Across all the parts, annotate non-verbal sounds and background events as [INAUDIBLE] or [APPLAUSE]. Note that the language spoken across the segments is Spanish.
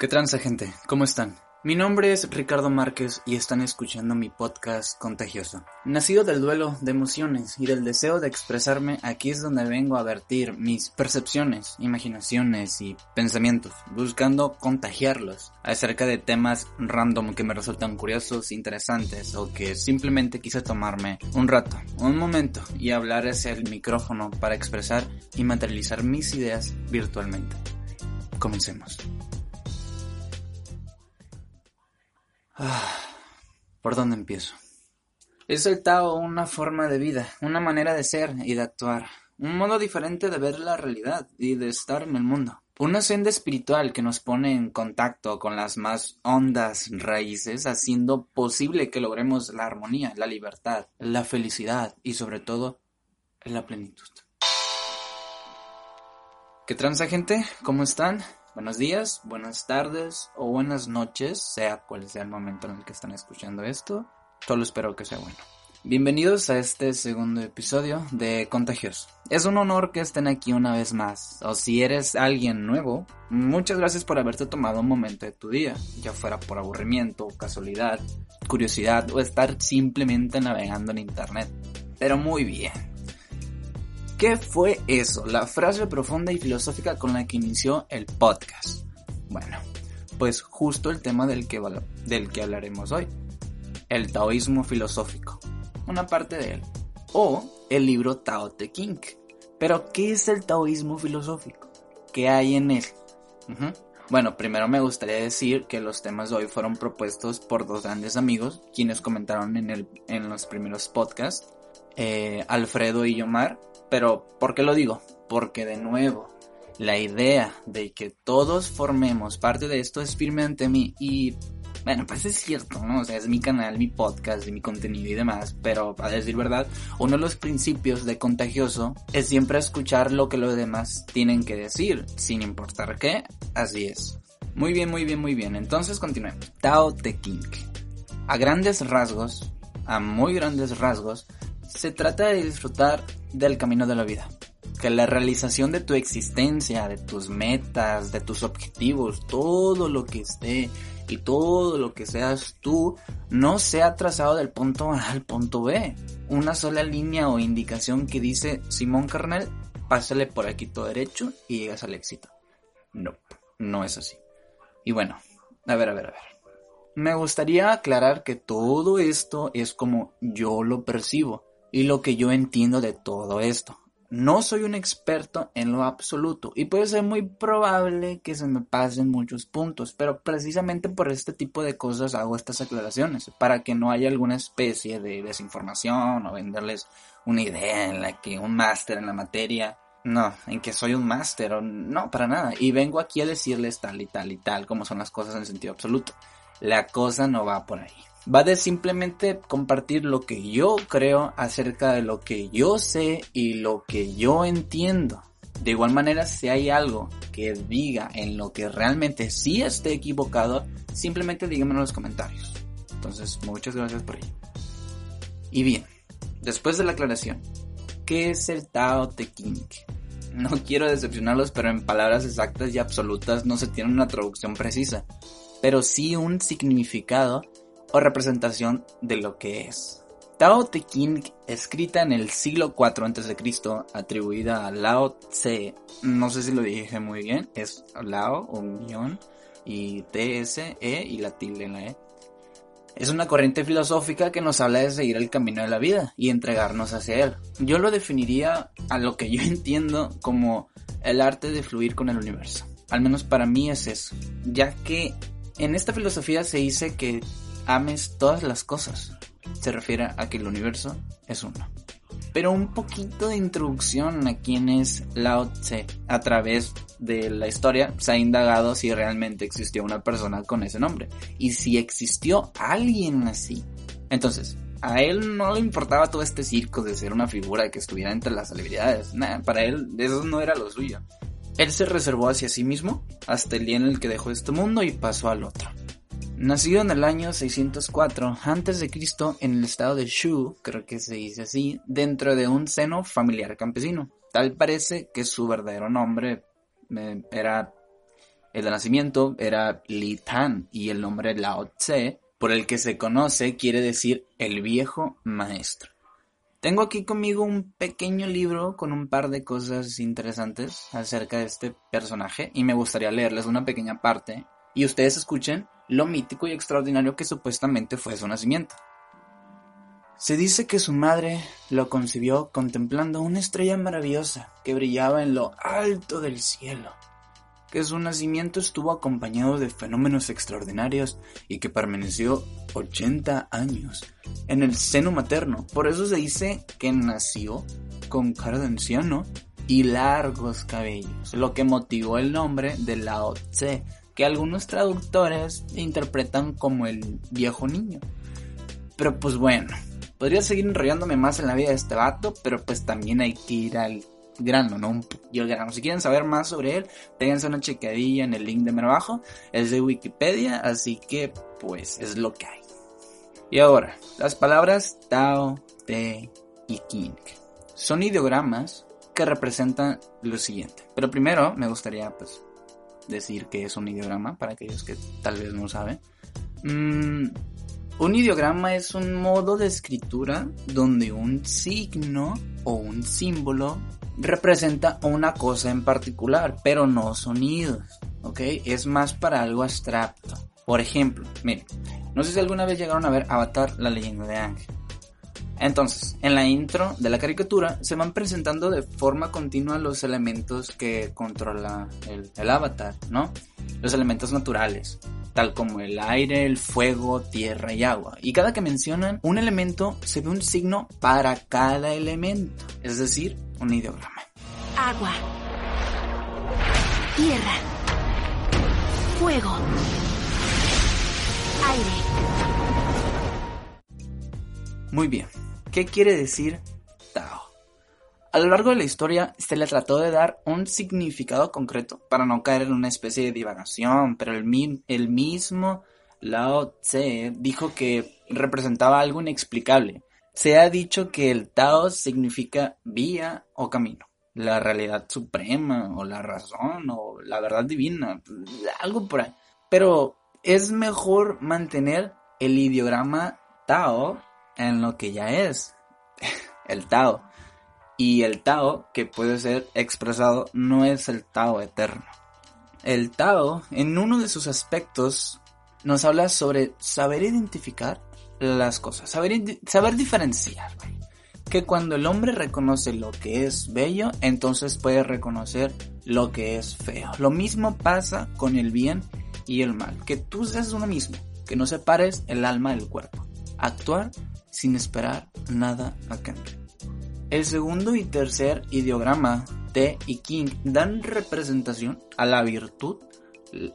¿Qué transa gente? ¿Cómo están? Mi nombre es Ricardo Márquez y están escuchando mi podcast Contagioso. Nacido del duelo de emociones y del deseo de expresarme, aquí es donde vengo a vertir mis percepciones, imaginaciones y pensamientos, buscando contagiarlos acerca de temas random que me resultan curiosos, interesantes o que simplemente quise tomarme un rato, un momento y hablar hacia el micrófono para expresar y materializar mis ideas virtualmente. Comencemos. Ah, ¿Por dónde empiezo? Es el Tao una forma de vida, una manera de ser y de actuar, un modo diferente de ver la realidad y de estar en el mundo. Una senda espiritual que nos pone en contacto con las más hondas raíces, haciendo posible que logremos la armonía, la libertad, la felicidad y sobre todo la plenitud. ¿Qué transa gente? ¿Cómo están? Buenos días, buenas tardes o buenas noches, sea cual sea el momento en el que están escuchando esto. Solo espero que sea bueno. Bienvenidos a este segundo episodio de Contagios. Es un honor que estén aquí una vez más. O si eres alguien nuevo, muchas gracias por haberte tomado un momento de tu día, ya fuera por aburrimiento, casualidad, curiosidad o estar simplemente navegando en internet. Pero muy bien, ¿Qué fue eso? La frase profunda y filosófica con la que inició el podcast. Bueno, pues justo el tema del que, del que hablaremos hoy. El taoísmo filosófico. Una parte de él. O el libro Tao Te King. Pero, ¿qué es el taoísmo filosófico? ¿Qué hay en él? Bueno, primero me gustaría decir que los temas de hoy fueron propuestos por dos grandes amigos, quienes comentaron en, el, en los primeros podcasts, eh, Alfredo y Yomar, pero, ¿por qué lo digo? Porque de nuevo, la idea de que todos formemos parte de esto es firme ante mí y bueno, pues es cierto, ¿no? O sea, es mi canal, mi podcast, mi contenido y demás, pero a decir verdad, uno de los principios de contagioso es siempre escuchar lo que los demás tienen que decir, sin importar qué, así es. Muy bien, muy bien, muy bien. Entonces continuemos. Tao Te King. A grandes rasgos, a muy grandes rasgos, se trata de disfrutar del camino de la vida. Que la realización de tu existencia, de tus metas, de tus objetivos, todo lo que esté y todo lo que seas tú, no sea trazado del punto A al punto B. Una sola línea o indicación que dice Simón Carnel, pásale por aquí todo derecho y llegas al éxito. No, no es así. Y bueno, a ver, a ver, a ver. Me gustaría aclarar que todo esto es como yo lo percibo y lo que yo entiendo de todo esto. No soy un experto en lo absoluto y puede ser muy probable que se me pasen muchos puntos, pero precisamente por este tipo de cosas hago estas aclaraciones, para que no haya alguna especie de desinformación o venderles una idea en la que un máster en la materia, no, en que soy un máster o no, para nada, y vengo aquí a decirles tal y tal y tal como son las cosas en sentido absoluto. La cosa no va por ahí va de simplemente compartir lo que yo creo acerca de lo que yo sé y lo que yo entiendo. De igual manera, si hay algo que diga en lo que realmente sí esté equivocado, simplemente díganmelo en los comentarios. Entonces, muchas gracias por ello. Y bien, después de la aclaración, ¿qué es el Tao Te King? No quiero decepcionarlos, pero en palabras exactas y absolutas no se tiene una traducción precisa, pero sí un significado o representación de lo que es. Tao Te Ching, escrita en el siglo IV a.C., atribuida a Lao Tse, no sé si lo dije muy bien, es Lao, un guion, y T-S-E y la tilde en la E. Es una corriente filosófica que nos habla de seguir el camino de la vida y entregarnos hacia él. Yo lo definiría a lo que yo [LAUGHS] entiendo como el arte de fluir con el universo. Al menos para mí es eso, ya que en esta filosofía se dice que ames todas las cosas. Se refiere a que el universo es uno. pero un poquito de introducción a quién es Lao Tse. A través de la historia se ha indagado si realmente existió una persona con ese nombre y si existió alguien así. Entonces, a él no le importaba todo este circo de ser una figura que estuviera entre las celebridades. Nah, para él eso no era lo suyo. Él se reservó hacia sí mismo hasta el día en el que dejó este mundo y pasó al otro. Nacido en el año 604 a.C. en el estado de Shu, creo que se dice así, dentro de un seno familiar campesino. Tal parece que su verdadero nombre eh, era el de nacimiento era Li Tan y el nombre Lao Tse, por el que se conoce, quiere decir el viejo maestro. Tengo aquí conmigo un pequeño libro con un par de cosas interesantes acerca de este personaje y me gustaría leerles una pequeña parte y ustedes escuchen lo mítico y extraordinario que supuestamente fue su nacimiento. Se dice que su madre lo concibió contemplando una estrella maravillosa que brillaba en lo alto del cielo que su nacimiento estuvo acompañado de fenómenos extraordinarios y que permaneció 80 años en el seno materno. Por eso se dice que nació con cara de anciano y largos cabellos, lo que motivó el nombre de Lao Tse, que algunos traductores interpretan como el viejo niño. Pero pues bueno, podría seguir enrollándome más en la vida de este vato, pero pues también hay que ir al grano, no y el grano. Si quieren saber más sobre él, péguense una checadilla en el link de abajo. Es de Wikipedia, así que pues es lo que hay. Y ahora, las palabras Tao, Te y King son ideogramas que representan lo siguiente. Pero primero me gustaría pues decir que es un ideograma para aquellos que tal vez no saben. Mm, un ideograma es un modo de escritura donde un signo o un símbolo representa una cosa en particular, pero no sonidos, ¿ok? Es más para algo abstracto. Por ejemplo, miren, no sé si alguna vez llegaron a ver Avatar, la leyenda de Ángel. Entonces, en la intro de la caricatura se van presentando de forma continua los elementos que controla el, el avatar, ¿no? Los elementos naturales, tal como el aire, el fuego, tierra y agua. Y cada que mencionan un elemento se ve un signo para cada elemento, es decir, un ideograma. Agua. Tierra. Fuego. Aire. Muy bien. ¿Qué quiere decir Tao? A lo largo de la historia se le trató de dar un significado concreto para no caer en una especie de divagación, pero el, el mismo Lao Tse dijo que representaba algo inexplicable, se ha dicho que el Tao significa vía o camino, la realidad suprema o la razón o la verdad divina, algo por ahí. Pero es mejor mantener el ideograma Tao en lo que ya es, [LAUGHS] el Tao. Y el Tao que puede ser expresado no es el Tao eterno. El Tao, en uno de sus aspectos, nos habla sobre saber identificar las cosas, saber, saber diferenciar. Que cuando el hombre reconoce lo que es bello, entonces puede reconocer lo que es feo. Lo mismo pasa con el bien y el mal. Que tú seas uno mismo, que no separes el alma del cuerpo. Actuar sin esperar nada a cambio. El segundo y tercer ideograma, T y King, dan representación a la virtud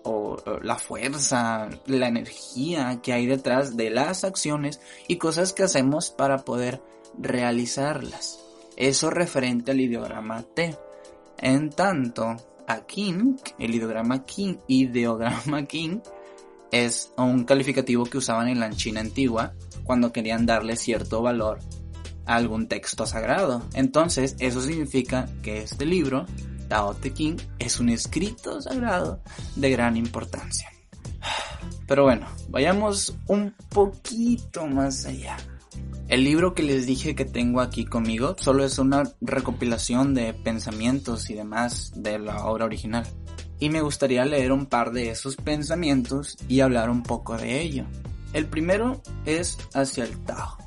o la fuerza, la energía que hay detrás de las acciones y cosas que hacemos para poder realizarlas. Eso referente al ideograma T. En tanto, a King, el ideograma King, ideograma [LAUGHS] King es un calificativo que usaban en la China antigua cuando querían darle cierto valor a algún texto sagrado. Entonces, eso significa que este libro Tao Te King es un escrito sagrado de gran importancia. Pero bueno, vayamos un poquito más allá. El libro que les dije que tengo aquí conmigo solo es una recopilación de pensamientos y demás de la obra original. Y me gustaría leer un par de esos pensamientos y hablar un poco de ello. El primero es hacia el Tao.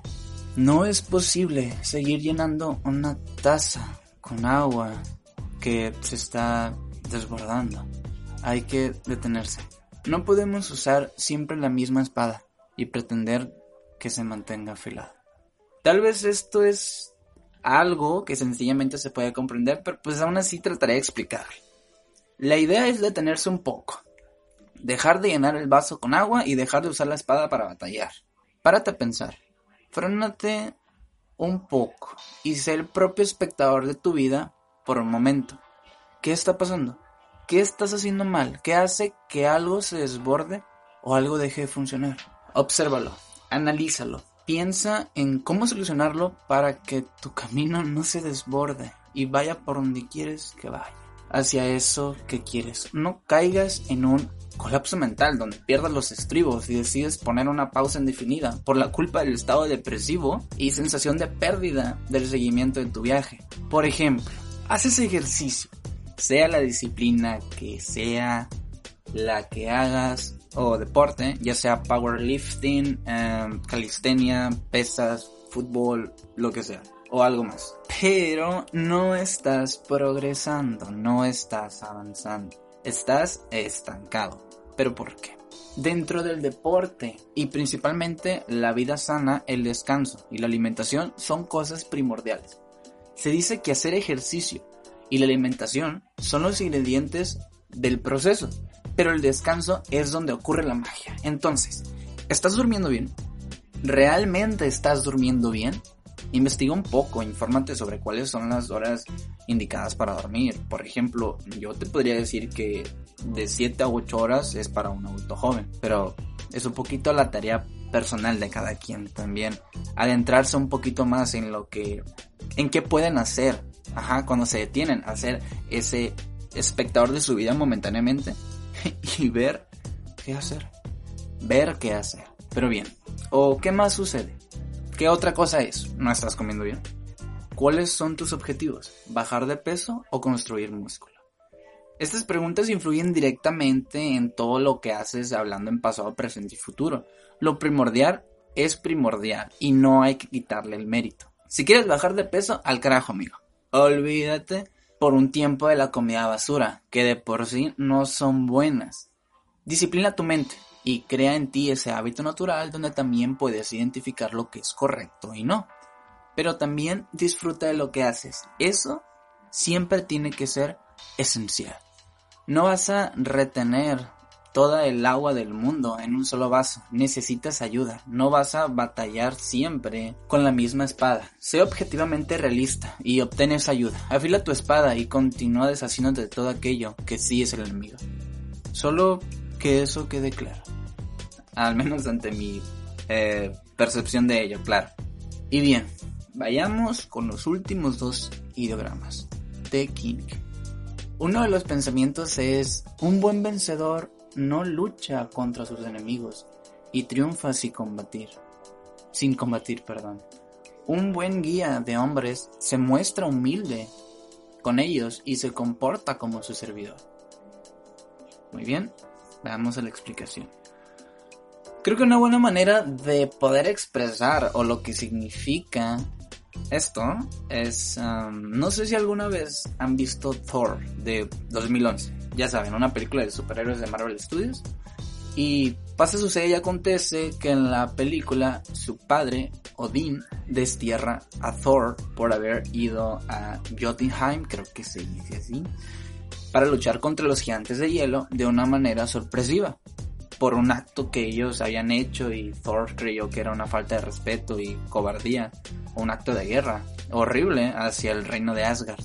No es posible seguir llenando una taza con agua que se está desbordando. Hay que detenerse. No podemos usar siempre la misma espada y pretender que se mantenga afilada. Tal vez esto es algo que sencillamente se puede comprender, pero pues aún así trataré de explicar. La idea es detenerse un poco, dejar de llenar el vaso con agua y dejar de usar la espada para batallar. Párate a pensar, frénate un poco y sé el propio espectador de tu vida por un momento. ¿Qué está pasando? ¿Qué estás haciendo mal? ¿Qué hace que algo se desborde o algo deje de funcionar? Obsérvalo, analízalo, piensa en cómo solucionarlo para que tu camino no se desborde y vaya por donde quieres que vaya. Hacia eso que quieres. No caigas en un colapso mental donde pierdas los estribos y decides poner una pausa indefinida por la culpa del estado depresivo y sensación de pérdida del seguimiento de tu viaje. Por ejemplo, haces ejercicio, sea la disciplina que sea la que hagas o deporte, ya sea powerlifting, um, calistenia, pesas, fútbol, lo que sea, o algo más. Pero no estás progresando, no estás avanzando, estás estancado. ¿Pero por qué? Dentro del deporte y principalmente la vida sana, el descanso y la alimentación son cosas primordiales. Se dice que hacer ejercicio y la alimentación son los ingredientes del proceso, pero el descanso es donde ocurre la magia. Entonces, ¿estás durmiendo bien? ¿Realmente estás durmiendo bien? Investiga un poco, infórmate sobre cuáles son las horas indicadas para dormir. Por ejemplo, yo te podría decir que de 7 a 8 horas es para un adulto joven, pero es un poquito la tarea personal de cada quien también. Adentrarse un poquito más en lo que, en qué pueden hacer, ajá, cuando se detienen, hacer ese espectador de su vida momentáneamente [LAUGHS] y ver qué hacer. Ver qué hacer. Pero bien, ¿o qué más sucede? ¿Qué otra cosa es? ¿No estás comiendo bien? ¿Cuáles son tus objetivos? ¿Bajar de peso o construir músculo? Estas preguntas influyen directamente en todo lo que haces hablando en pasado, presente y futuro. Lo primordial es primordial y no hay que quitarle el mérito. Si quieres bajar de peso, al carajo, amigo. Olvídate por un tiempo de la comida basura, que de por sí no son buenas. Disciplina tu mente y crea en ti ese hábito natural donde también puedes identificar lo que es correcto y no. Pero también disfruta de lo que haces. Eso siempre tiene que ser esencial. No vas a retener toda el agua del mundo en un solo vaso. Necesitas ayuda. No vas a batallar siempre con la misma espada. Sé objetivamente realista y obtén esa ayuda. Afila tu espada y continúa deshaciéndote de todo aquello que sí es el enemigo. Solo que eso quede claro. Al menos ante mi eh, percepción de ello, claro. Y bien, vayamos con los últimos dos ideogramas. de King. Uno de los pensamientos es, un buen vencedor no lucha contra sus enemigos y triunfa sin combatir. Sin combatir, perdón. Un buen guía de hombres se muestra humilde con ellos y se comporta como su servidor. Muy bien, veamos la explicación. Creo que una buena manera de poder expresar o lo que significa esto es, um, no sé si alguna vez han visto Thor de 2011, ya saben, una película de superhéroes de Marvel Studios. Y pasa, sucede y acontece que en la película su padre, Odín, destierra a Thor por haber ido a Jotunheim, creo que se dice así, para luchar contra los gigantes de hielo de una manera sorpresiva por un acto que ellos habían hecho y Thor creyó que era una falta de respeto y cobardía, un acto de guerra horrible hacia el reino de Asgard.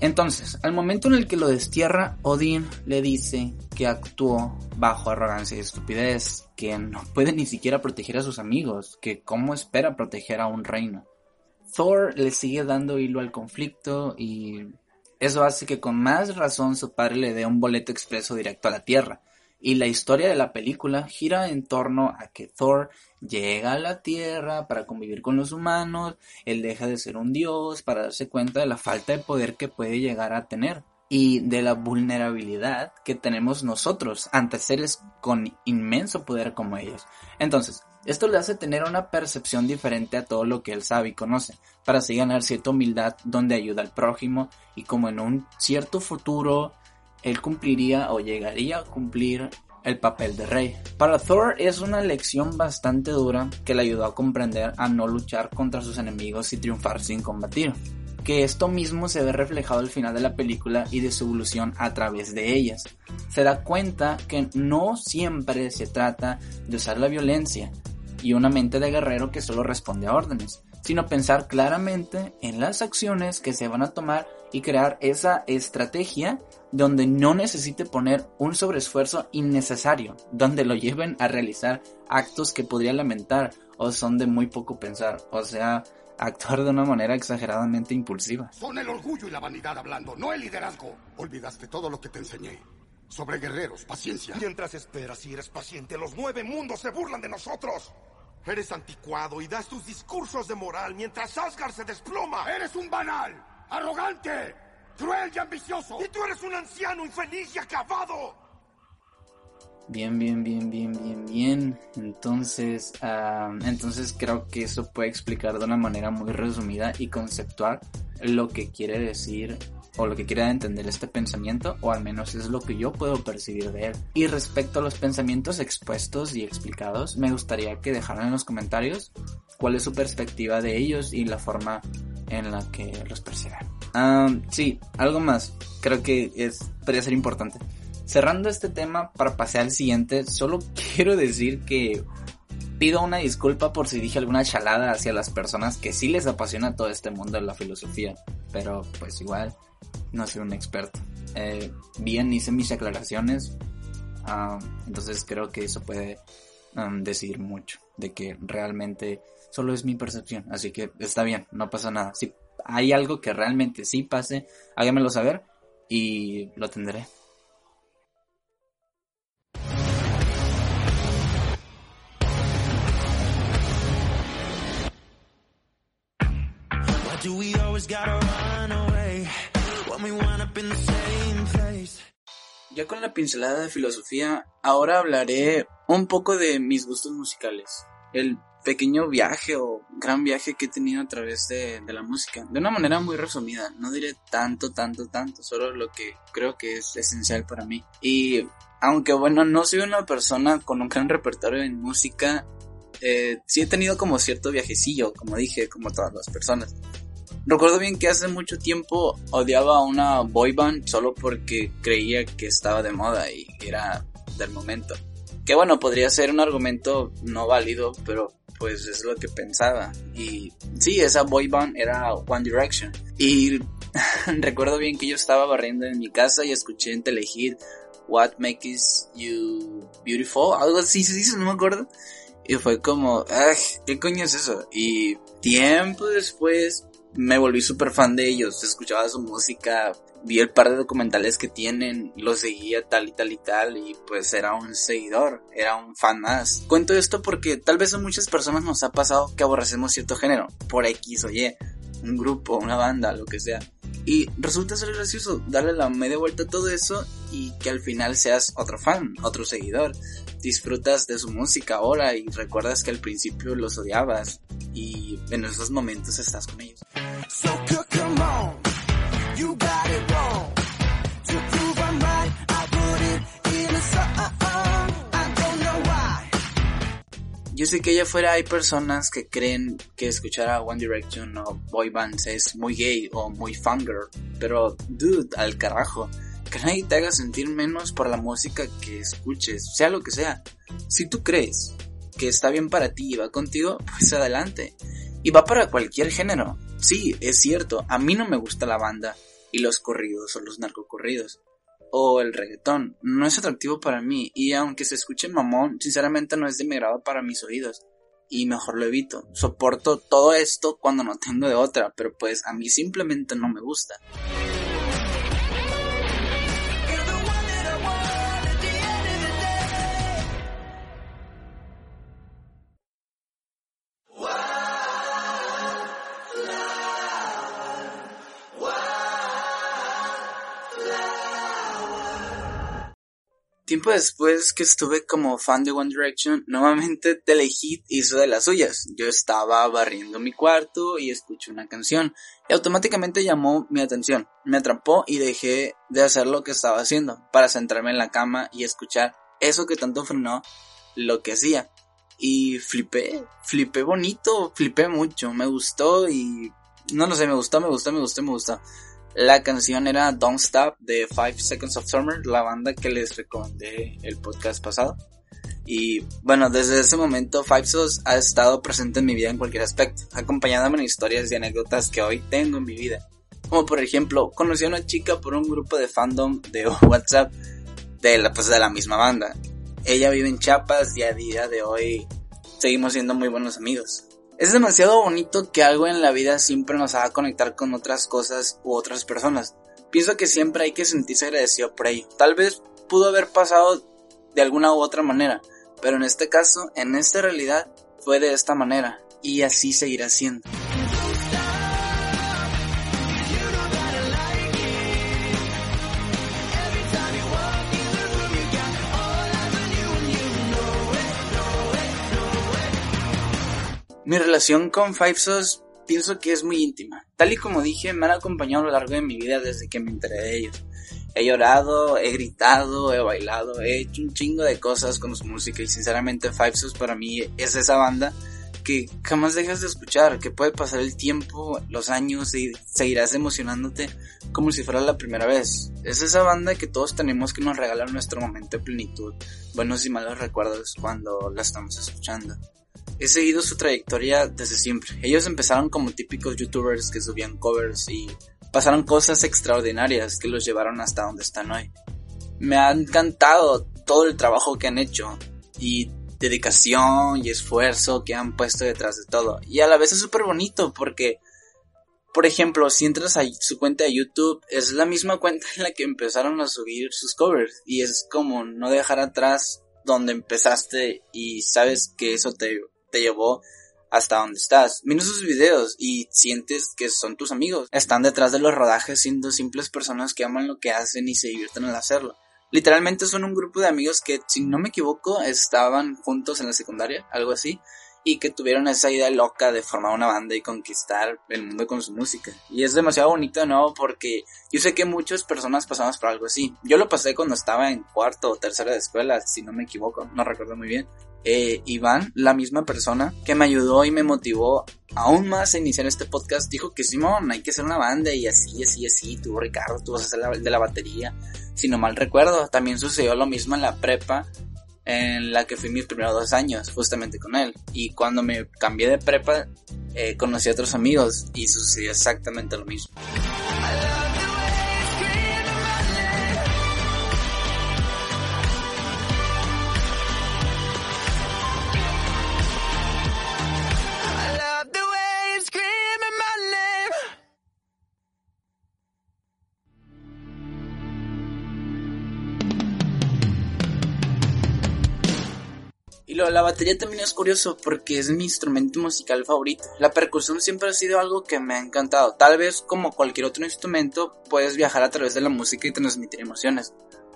Entonces, al momento en el que lo destierra, Odín le dice que actuó bajo arrogancia y estupidez, que no puede ni siquiera proteger a sus amigos, que cómo espera proteger a un reino. Thor le sigue dando hilo al conflicto y eso hace que con más razón su padre le dé un boleto expreso directo a la Tierra, y la historia de la película gira en torno a que Thor llega a la Tierra para convivir con los humanos, él deja de ser un dios para darse cuenta de la falta de poder que puede llegar a tener y de la vulnerabilidad que tenemos nosotros ante seres con inmenso poder como ellos. Entonces, esto le hace tener una percepción diferente a todo lo que él sabe y conoce, para así ganar cierta humildad donde ayuda al prójimo y como en un cierto futuro él cumpliría o llegaría a cumplir el papel de rey. Para Thor es una lección bastante dura que le ayudó a comprender a no luchar contra sus enemigos y triunfar sin combatir. Que esto mismo se ve reflejado al final de la película y de su evolución a través de ellas. Se da cuenta que no siempre se trata de usar la violencia y una mente de guerrero que solo responde a órdenes, sino pensar claramente en las acciones que se van a tomar y crear esa estrategia donde no necesite poner un sobreesfuerzo innecesario, donde lo lleven a realizar actos que podría lamentar o son de muy poco pensar, o sea, actuar de una manera exageradamente impulsiva. Son el orgullo y la vanidad hablando, no el liderazgo. Olvidaste todo lo que te enseñé. Sobre guerreros, paciencia. Mientras esperas y eres paciente, los nueve mundos se burlan de nosotros. Eres anticuado y das tus discursos de moral mientras Asgard se desploma. ¡Eres un banal! ¡Arrogante! ¡Cruel y ambicioso! ¡Y tú eres un anciano infeliz y acabado! Bien, bien, bien, bien, bien, bien. Entonces, uh, entonces creo que eso puede explicar de una manera muy resumida y conceptual lo que quiere decir o lo que quiere entender este pensamiento, o al menos es lo que yo puedo percibir de él. Y respecto a los pensamientos expuestos y explicados, me gustaría que dejaran en los comentarios cuál es su perspectiva de ellos y la forma en la que los perciben. Um, sí, algo más, creo que es, podría ser importante. Cerrando este tema para pasar al siguiente, solo [LAUGHS] quiero decir que pido una disculpa por si dije alguna chalada hacia las personas que sí les apasiona todo este mundo de la filosofía, pero pues igual no soy un experto. Eh, bien hice mis aclaraciones, uh, entonces creo que eso puede um, decir mucho de que realmente solo es mi percepción, así que está bien, no pasa nada. Si hay algo que realmente sí pase, háganmelo saber y lo tendré. Ya con la pincelada de filosofía, ahora hablaré un poco de mis gustos musicales. El pequeño viaje o gran viaje que he tenido a través de, de, la música. De una manera muy resumida, no diré tanto, tanto, tanto, solo lo que creo que es esencial para mí. Y aunque bueno, no soy una persona con un gran repertorio en música, eh, sí he tenido como cierto viajecillo, como dije, como todas las personas. Recuerdo bien que hace mucho tiempo odiaba a una boy band solo porque creía que estaba de moda y era del momento. Que bueno, podría ser un argumento no válido, pero pues es lo que pensaba. Y sí, esa boy band era One Direction. Y [LAUGHS] recuerdo bien que yo estaba barriendo en mi casa y escuché en Telehit What Makes You Beautiful, algo así se dice, no me acuerdo. Y fue como, ¿qué coño es eso? Y tiempo después me volví súper fan de ellos, escuchaba su música, vi el par de documentales que tienen, lo seguía tal y tal y tal y pues era un seguidor, era un fan más. Cuento esto porque tal vez a muchas personas nos ha pasado que aborrecemos cierto género, por X o Y, un grupo, una banda, lo que sea. Y resulta ser gracioso darle la media vuelta a todo eso y que al final seas otro fan, otro seguidor. Disfrutas de su música ahora y recuerdas que al principio los odiabas y en esos momentos estás con ellos. So, come on. You got it wrong. Yo sé que allá afuera hay personas que creen que escuchar a One Direction o boy bands es muy gay o muy fangirl, pero dude, al carajo. Que nadie te haga sentir menos por la música que escuches, sea lo que sea. Si tú crees que está bien para ti y va contigo, pues adelante. Y va para cualquier género. Sí, es cierto, a mí no me gusta la banda y los corridos o los narcocorridos. O el reggaetón. No es atractivo para mí. Y aunque se escuche mamón, sinceramente no es de mi grado para mis oídos. Y mejor lo evito. Soporto todo esto cuando no tengo de otra. Pero pues a mí simplemente no me gusta. Tiempo después que estuve como fan de One Direction, [LAUGHS] nuevamente Telehit hizo de las suyas. Yo estaba barriendo mi cuarto y escuché una canción y automáticamente llamó mi atención. Me atrapó y dejé de hacer lo que estaba haciendo para centrarme en la cama y escuchar eso que tanto frenó lo que hacía. Y flipé, flipé bonito, flipé mucho, me gustó y no lo sé, me gustó, me gustó, me gustó, me gustó. La canción era Don't Stop de Five Seconds of Summer, la banda que les recomendé el podcast pasado. Y bueno, desde ese momento Five Sos ha estado presente en mi vida en cualquier aspecto, acompañándome en historias y anécdotas que hoy tengo en mi vida. Como por ejemplo, conocí a una chica por un grupo de fandom de [LAUGHS] WhatsApp de la, pues, de la misma banda. Ella vive en Chiapas y a día de hoy seguimos siendo muy buenos amigos. Es demasiado bonito que algo en la vida siempre nos haga conectar con otras cosas u otras personas. Pienso que siempre hay que sentirse agradecido por ello. Tal vez pudo haber pasado de alguna u otra manera, pero en este caso, en esta realidad, fue de esta manera y así seguirá siendo. Mi relación con Five Sos pienso que es muy íntima. Tal y como dije, me han acompañado a lo largo de mi vida desde que me enteré de ellos. He llorado, he gritado, he bailado, he hecho un chingo de cosas con su música y sinceramente Five Sos para mí es esa banda que jamás dejas de escuchar, que puede pasar el tiempo, los años y seguirás emocionándote como si fuera la primera vez. Es esa banda que todos tenemos que nos regalar nuestro momento de plenitud, buenos y malos recuerdos cuando la estamos escuchando. He seguido su trayectoria desde siempre. Ellos empezaron como típicos youtubers que subían covers y pasaron cosas extraordinarias que los llevaron hasta donde están hoy. Me ha encantado todo el trabajo que han hecho y dedicación y esfuerzo que han puesto detrás de todo. Y a la vez es súper bonito porque, por ejemplo, si entras a su cuenta de YouTube, es la misma cuenta en la que empezaron a subir sus covers. Y es como no dejar atrás donde empezaste y sabes que eso te, te llevó hasta donde estás. Miras sus videos y sientes que son tus amigos. Están detrás de los rodajes siendo simples personas que aman lo que hacen y se divierten al hacerlo. Literalmente son un grupo de amigos que, si no me equivoco, estaban juntos en la secundaria, algo así, y que tuvieron esa idea loca de formar una banda y conquistar el mundo con su música. Y es demasiado bonito de nuevo porque yo sé que muchas personas pasamos por algo así. Yo lo pasé cuando estaba en cuarto o tercera de escuela, si no me equivoco, no recuerdo muy bien eh, Iván, la misma persona que me ayudó y me motivó aún más a iniciar este podcast, dijo que Simón, hay que hacer una banda y así, así, así, tú Ricardo, tú vas a hacer la, de la batería. Si no mal recuerdo, también sucedió lo mismo en la prepa en la que fui mis primeros dos años, justamente con él. Y cuando me cambié de prepa, eh, conocí a otros amigos y sucedió exactamente lo mismo. La batería también es curioso porque es mi instrumento musical favorito. La percusión siempre ha sido algo que me ha encantado. Tal vez como cualquier otro instrumento puedes viajar a través de la música y transmitir emociones.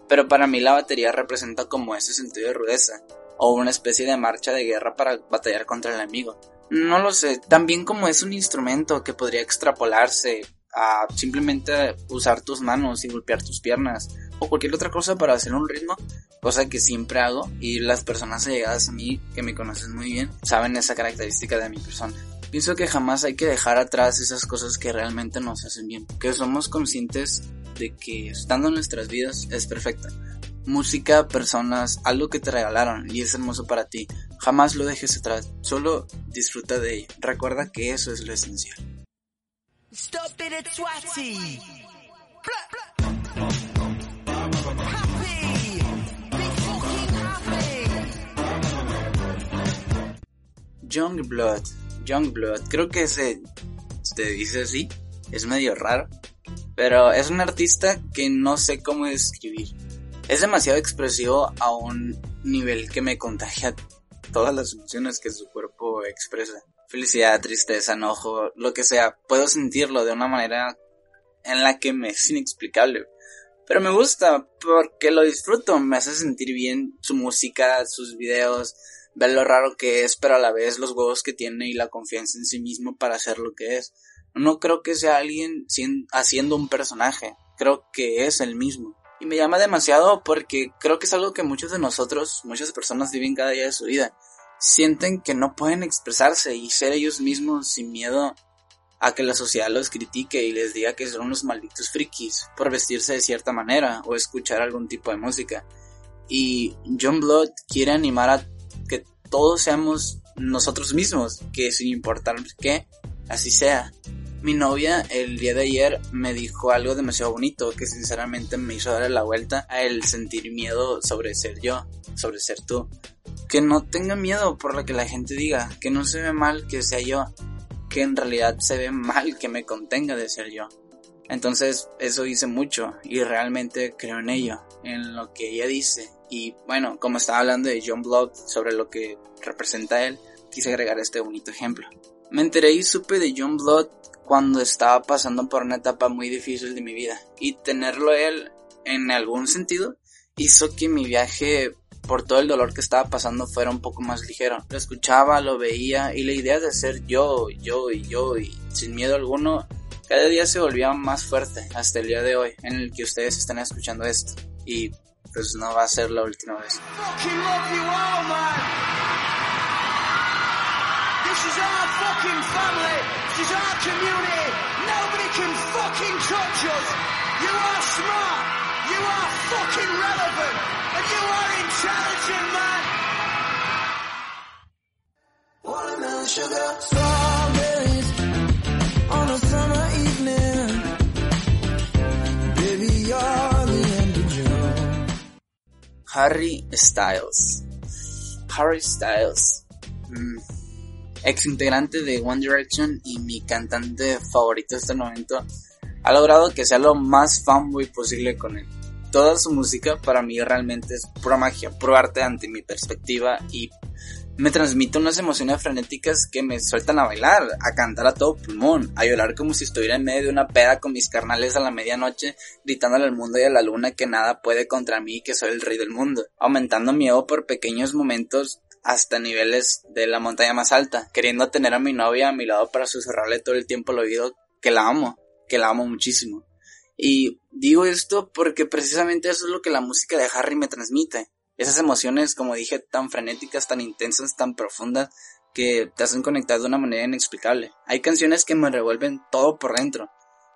Pero para mí la batería representa como ese sentido de rudeza o una especie de marcha de guerra para batallar contra el enemigo. No lo sé, también como es un instrumento que podría extrapolarse a simplemente usar tus manos y golpear tus piernas o cualquier otra cosa para hacer un ritmo, cosa que siempre hago y las personas allegadas a mí que me conocen muy bien saben esa característica de mi persona. Pienso que jamás hay que dejar atrás esas cosas que realmente nos hacen bien, que somos conscientes de que estando en nuestras vidas es perfecta. Música, personas, algo que te regalaron y es hermoso para ti. Jamás lo dejes atrás, solo disfruta de ello. Recuerda que eso es lo esencial. Youngblood, Youngblood, creo que se, dice así, es medio raro, pero es un artista que no sé cómo describir. Es demasiado expresivo a un nivel que me contagia todas las emociones que su cuerpo expresa felicidad, tristeza, enojo, lo que sea, puedo sentirlo de una manera en la que me es inexplicable. Pero me gusta porque lo disfruto, me hace sentir bien su música, sus videos, ver lo raro que es, pero a la vez los huevos que tiene y la confianza en sí mismo para hacer lo que es. No creo que sea alguien haciendo un personaje, creo que es el mismo. Y me llama demasiado porque creo que es algo que muchos de nosotros, muchas personas viven cada día de su vida. Sienten que no pueden expresarse y ser ellos mismos sin miedo a que la sociedad los critique y les diga que son unos malditos frikis por vestirse de cierta manera o escuchar algún tipo de música. Y John Blood quiere animar a todos seamos nosotros mismos, que sin importar qué, así sea. Mi novia el día de ayer me dijo algo demasiado bonito que sinceramente me hizo darle la vuelta a el sentir miedo sobre ser yo, sobre ser tú. Que no tenga miedo por lo que la gente diga, que no se ve mal que sea yo, que en realidad se ve mal que me contenga de ser yo. Entonces eso dice mucho y realmente creo en ello, en lo que ella dice. Y bueno, como estaba hablando de John Blood sobre lo que representa él, quise agregar este bonito ejemplo. Me enteré y supe de John Blood cuando estaba pasando por una etapa muy difícil de mi vida. Y tenerlo él, en algún sentido, hizo que mi viaje por todo el dolor que estaba pasando fuera un poco más ligero. Lo escuchaba, lo veía y la idea de ser yo, yo y yo y sin miedo alguno, cada día se volvía más fuerte hasta el día de hoy en el que ustedes están escuchando esto. Y pues no va a ser la última vez. This is our fucking family. This Harry Styles. Harry Styles. Mm ex integrante de One Direction y mi cantante favorito hasta el momento, ha logrado que sea lo más fanboy posible con él. Toda su música para mí realmente es pura magia, puro arte ante mi perspectiva y me transmite unas emociones frenéticas que me sueltan a bailar, a cantar a todo pulmón, a llorar como si estuviera en medio de una peda con mis carnales a la medianoche, gritándole al mundo y a la luna que nada puede contra mí y que soy el rey del mundo, aumentando mi ego por pequeños momentos hasta niveles de la montaña más alta, queriendo tener a mi novia a mi lado para susurrarle todo el tiempo al oído que la amo, que la amo muchísimo. Y digo esto porque precisamente eso es lo que la música de Harry me transmite. Esas emociones, como dije, tan frenéticas, tan intensas, tan profundas, que te hacen conectar de una manera inexplicable. Hay canciones que me revuelven todo por dentro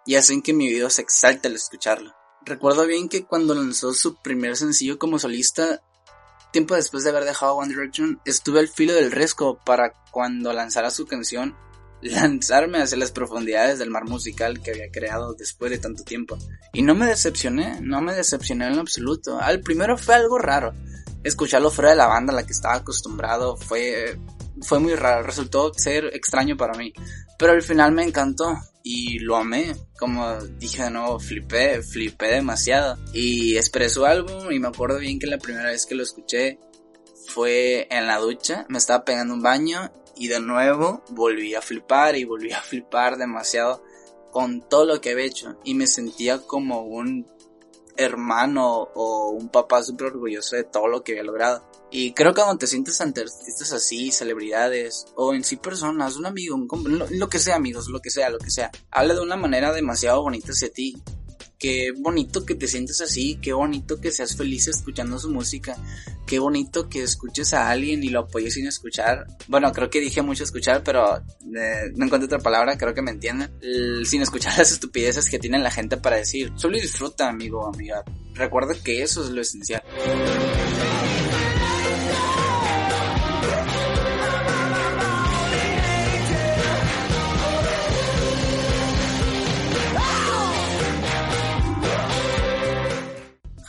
y hacen que mi vida se exalte al escucharlo. Recuerdo bien que cuando lanzó su primer sencillo como solista, Tiempo después de haber dejado One Direction, estuve al filo del riesgo para cuando lanzara su canción, lanzarme hacia las profundidades del mar musical que había creado después de tanto tiempo. Y no me decepcioné, no me decepcioné en absoluto. Al primero fue algo raro. Escucharlo fuera de la banda a la que estaba acostumbrado fue, fue muy raro, resultó ser extraño para mí. Pero al final me encantó y lo amé. Como dije de nuevo, flipé, flipé demasiado. Y esperé su álbum y me acuerdo bien que la primera vez que lo escuché fue en la ducha. Me estaba pegando un baño y de nuevo volví a flipar y volví a flipar demasiado con todo lo que había hecho. Y me sentía como un hermano o un papá súper orgulloso de todo lo que había logrado. Y creo que cuando te sientes ante artistas así, celebridades, o en sí personas, un amigo, un lo, lo, que sea amigos, lo que sea, lo que sea, habla de una manera demasiado bonita hacia ti qué bonito que te sientes así, qué bonito que seas feliz escuchando su música, qué bonito que escuches a alguien y lo apoyes sin escuchar. Bueno, creo que dije mucho escuchar, pero eh, no encuentro otra palabra, creo que me entienden. sin escuchar [LAUGHS] las estupideces que tiene la gente para decir. Solo disfruta, amigo o amiga. Recuerda que eso es lo esencial.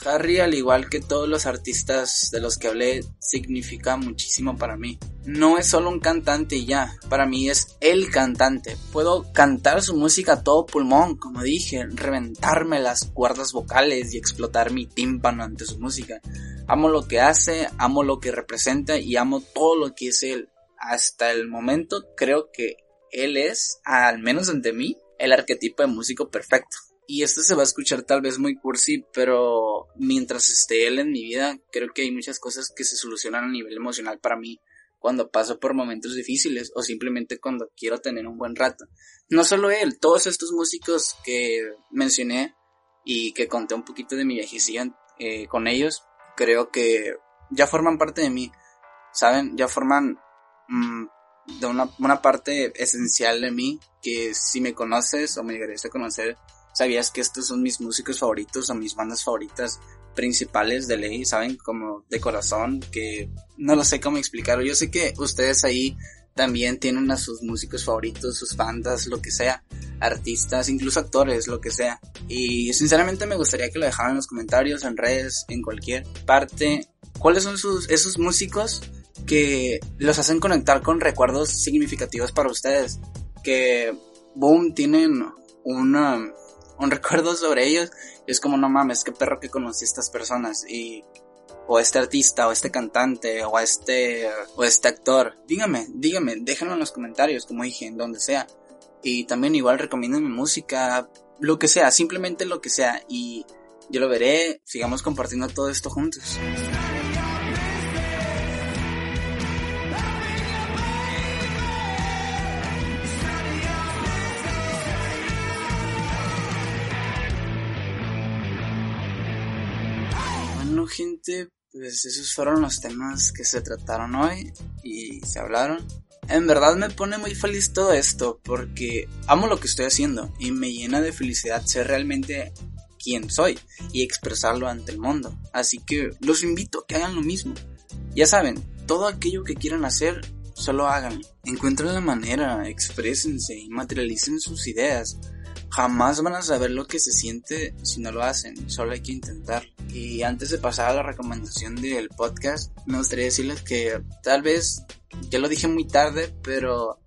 Harry, al igual que todos los artistas de los que hablé, significa muchísimo para mí. No es solo un cantante y ya, para mí es el cantante. Puedo cantar su música a todo pulmón, como dije, reventarme las cuerdas vocales y explotar mi tímpano ante su música. Amo lo que hace, amo lo que representa y amo todo lo que es él. Hasta el momento creo que él es, al menos ante mí, el arquetipo de músico perfecto. Y esto se va a escuchar tal vez muy cursi, pero mientras esté él en mi vida, creo que hay muchas cosas que se solucionan a nivel emocional para mí cuando paso por momentos difíciles o simplemente cuando quiero tener un buen rato. No solo él, todos estos músicos que mencioné y que conté un poquito de mi viajecilla eh, con ellos, creo que ya forman parte de mí, ¿saben? Ya forman mm, de una, una parte esencial de mí que si me conoces o me llegarías a conocer, sabías que estos son mis músicos favoritos o mis bandas favoritas principales de ley, ¿saben? Como de corazón, que no lo sé cómo explicarlo. Yo sé que ustedes ahí también tienen a sus músicos favoritos, sus bandas, lo que sea, artistas, incluso actores, lo que sea. Y sinceramente me gustaría que lo dejaran en los comentarios, en redes, en cualquier parte. ¿Cuáles son sus, esos músicos que los hacen conectar con recuerdos significativos para ustedes? Que, boom, tienen una, un [LAUGHS] recuerdo sobre ellos. Y es como, no mames, qué perro que conocí estas personas. Y o este artista, o este cantante, o este, o este actor. Dígame, dígame, déjenlo en los comentarios, como dije, en donde sea. Y también igual recomienden mi música, lo que sea, simplemente lo que sea. Y yo lo veré, sigamos compartiendo todo esto juntos. Bueno, gente, pues esos fueron los temas que se trataron hoy y se hablaron. En verdad me pone muy feliz todo esto porque amo lo que estoy haciendo y me llena de felicidad ser realmente quien soy y expresarlo ante el mundo. Así que los invito a que hagan lo mismo. Ya saben, todo aquello que quieran hacer, solo hagan. Encuentren la manera, exprésense y materialicen sus ideas. Jamás van a saber lo que se siente si no lo hacen, solo hay que intentar. Y antes de pasar a la recomendación del podcast, me gustaría decirles que tal vez, ya lo dije muy tarde, pero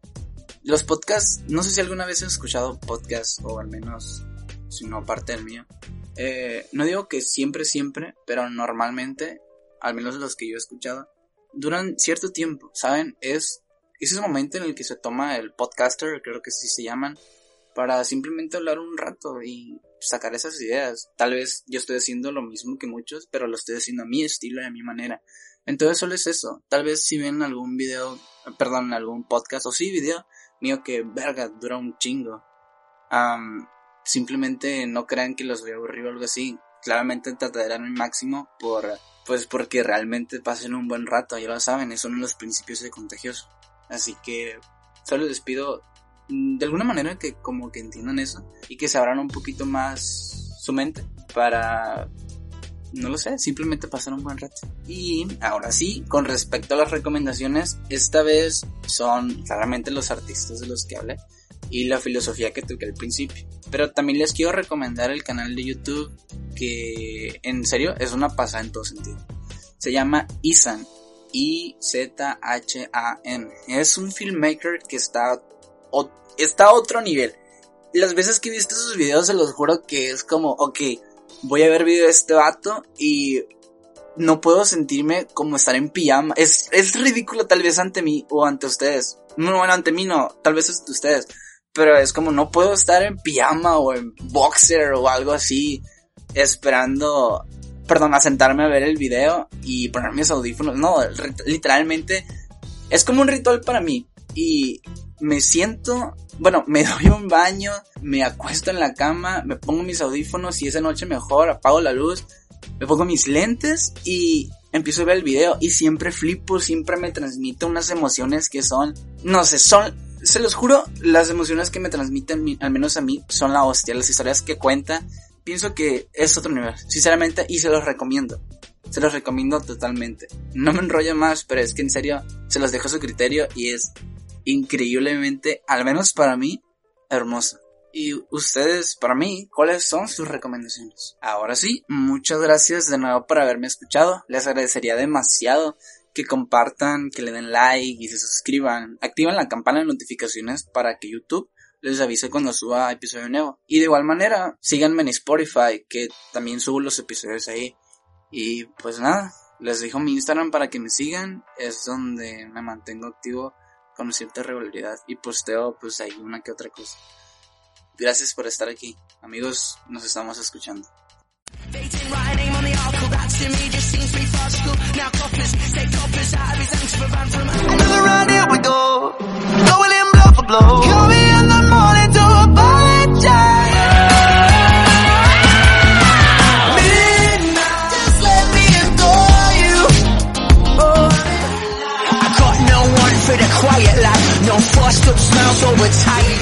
los podcasts, no sé si alguna vez has escuchado podcasts, o al menos, si no parte del mío. Eh, no digo que siempre, siempre, pero normalmente, al menos los que yo he escuchado, duran cierto tiempo, ¿saben? Es, es ese momento en el que se toma el podcaster, creo que así se llaman, para simplemente hablar un rato y sacar esas ideas. Tal vez yo estoy haciendo lo mismo que muchos, pero lo estoy haciendo a mi estilo y a mi manera. Entonces solo es eso. Tal vez si ven algún video, perdón, algún podcast o sí video mío que verga dura un chingo. simplemente no crean que los voy a aburrir o algo así. Claramente trataré mi máximo por, pues porque realmente pasen un buen rato, ya lo saben, es uno de los principios de contagioso. Así que solo les pido de alguna manera que como que entiendan eso y que se abran un poquito más su mente para no lo sé, simplemente pasar un buen rato. Y ahora sí, con respecto a las recomendaciones, esta vez son claramente los artistas de los que hablé y la filosofía que toqué al principio. Pero también les quiero recomendar el canal de YouTube que en serio es una pasada en todo sentido. Se llama Izan, I-Z-H-A-N. Es un filmmaker que está está a otro nivel. Las veces que he visto sus videos se los juro que es como, ok, voy a ver video de este vato y no puedo sentirme como estar en pijama. Es, es ridículo tal vez ante mí o ante ustedes. No, bueno, ante mí no, tal vez ante ustedes. Pero es como no puedo estar en pijama o en boxer o algo así esperando, perdón, a sentarme a ver el video y poner mis audífonos. No, literalmente es como un ritual para mí. Y me siento, bueno, me [LAUGHS] doy un baño, me acuesto en la cama, me pongo mis audífonos y esa noche mejor, apago la luz, me pongo mis lentes y empiezo a ver el video y siempre flipo, siempre me transmite unas emociones que son, no sé, son, se los juro, las emociones que me transmiten, al menos a mí, son la hostia, las historias que cuenta, pienso que es otro nivel, sinceramente, y se los recomiendo. Se los recomiendo totalmente. No me enrollo más, pero es que en serio se los dejo a su criterio y es increíblemente, al menos para mí, hermosa. Y ustedes, para mí, ¿cuáles son sus recomendaciones? Ahora sí, muchas gracias de nuevo por haberme escuchado. Les agradecería demasiado que compartan, que le den like y se suscriban. Activen la campana de notificaciones para que YouTube les avise cuando suba episodio nuevo. Y de igual manera, síganme en Spotify, que también subo los episodios ahí. Y pues nada, les dejo mi Instagram para que me sigan. Es donde me mantengo activo con cierta regularidad y posteo pues hay una que otra cosa. Gracias por estar aquí. Amigos, nos estamos escuchando. washed up smile so it's tight